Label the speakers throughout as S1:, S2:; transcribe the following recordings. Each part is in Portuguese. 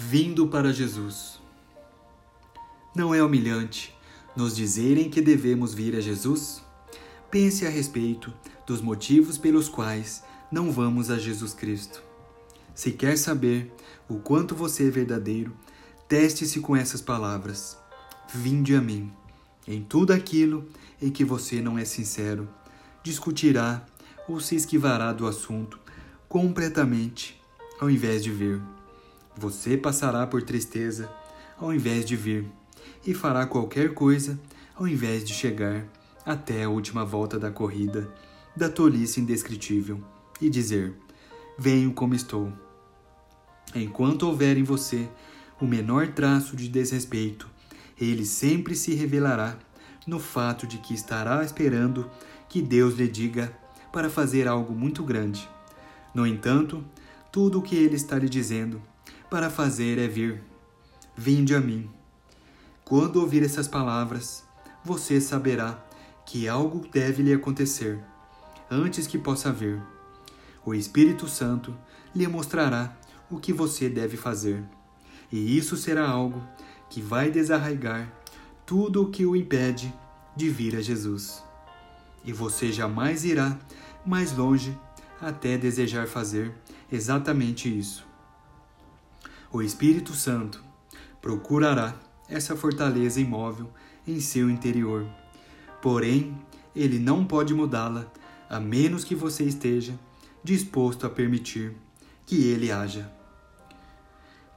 S1: Vindo para Jesus. Não é humilhante nos dizerem que devemos vir a Jesus? Pense a respeito dos motivos pelos quais não vamos a Jesus Cristo. Se quer saber o quanto você é verdadeiro, teste-se com essas palavras: Vinde a mim. Em tudo aquilo em que você não é sincero, discutirá ou se esquivará do assunto completamente, ao invés de vir. Você passará por tristeza, ao invés de vir, e fará qualquer coisa, ao invés de chegar até a última volta da corrida, da tolice indescritível, e dizer: Venho como estou. Enquanto houver em você o menor traço de desrespeito, ele sempre se revelará no fato de que estará esperando que Deus lhe diga para fazer algo muito grande. No entanto, tudo o que ele está lhe dizendo para fazer é vir. Vinde a mim. Quando ouvir essas palavras, você saberá que algo deve lhe acontecer antes que possa vir. O Espírito Santo lhe mostrará o que você deve fazer, e isso será algo que vai desarraigar tudo o que o impede de vir a Jesus. E você jamais irá mais longe até desejar fazer exatamente isso. O Espírito Santo procurará essa fortaleza imóvel em seu interior Porém, ele não pode mudá-la a menos que você esteja disposto a permitir que ele haja.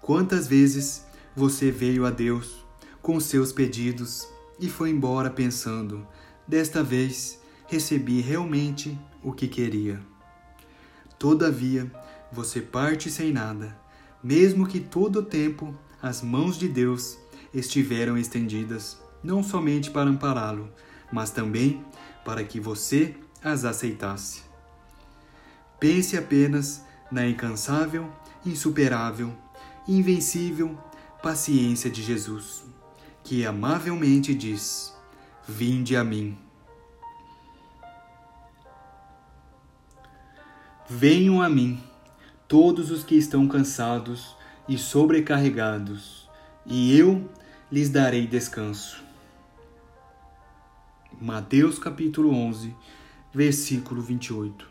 S1: Quantas vezes você veio a Deus com seus pedidos e foi embora pensando: desta vez recebi realmente o que queria. Todavia, você parte sem nada, mesmo que todo o tempo as mãos de Deus estiveram estendidas, não somente para ampará-lo, mas também para que você as aceitasse. Pense apenas na incansável, insuperável, invencível paciência de Jesus, que amavelmente diz: Vinde a mim. Venham a mim, todos os que estão cansados e sobrecarregados, e eu lhes darei descanso. Mateus capítulo 11, versículo 28.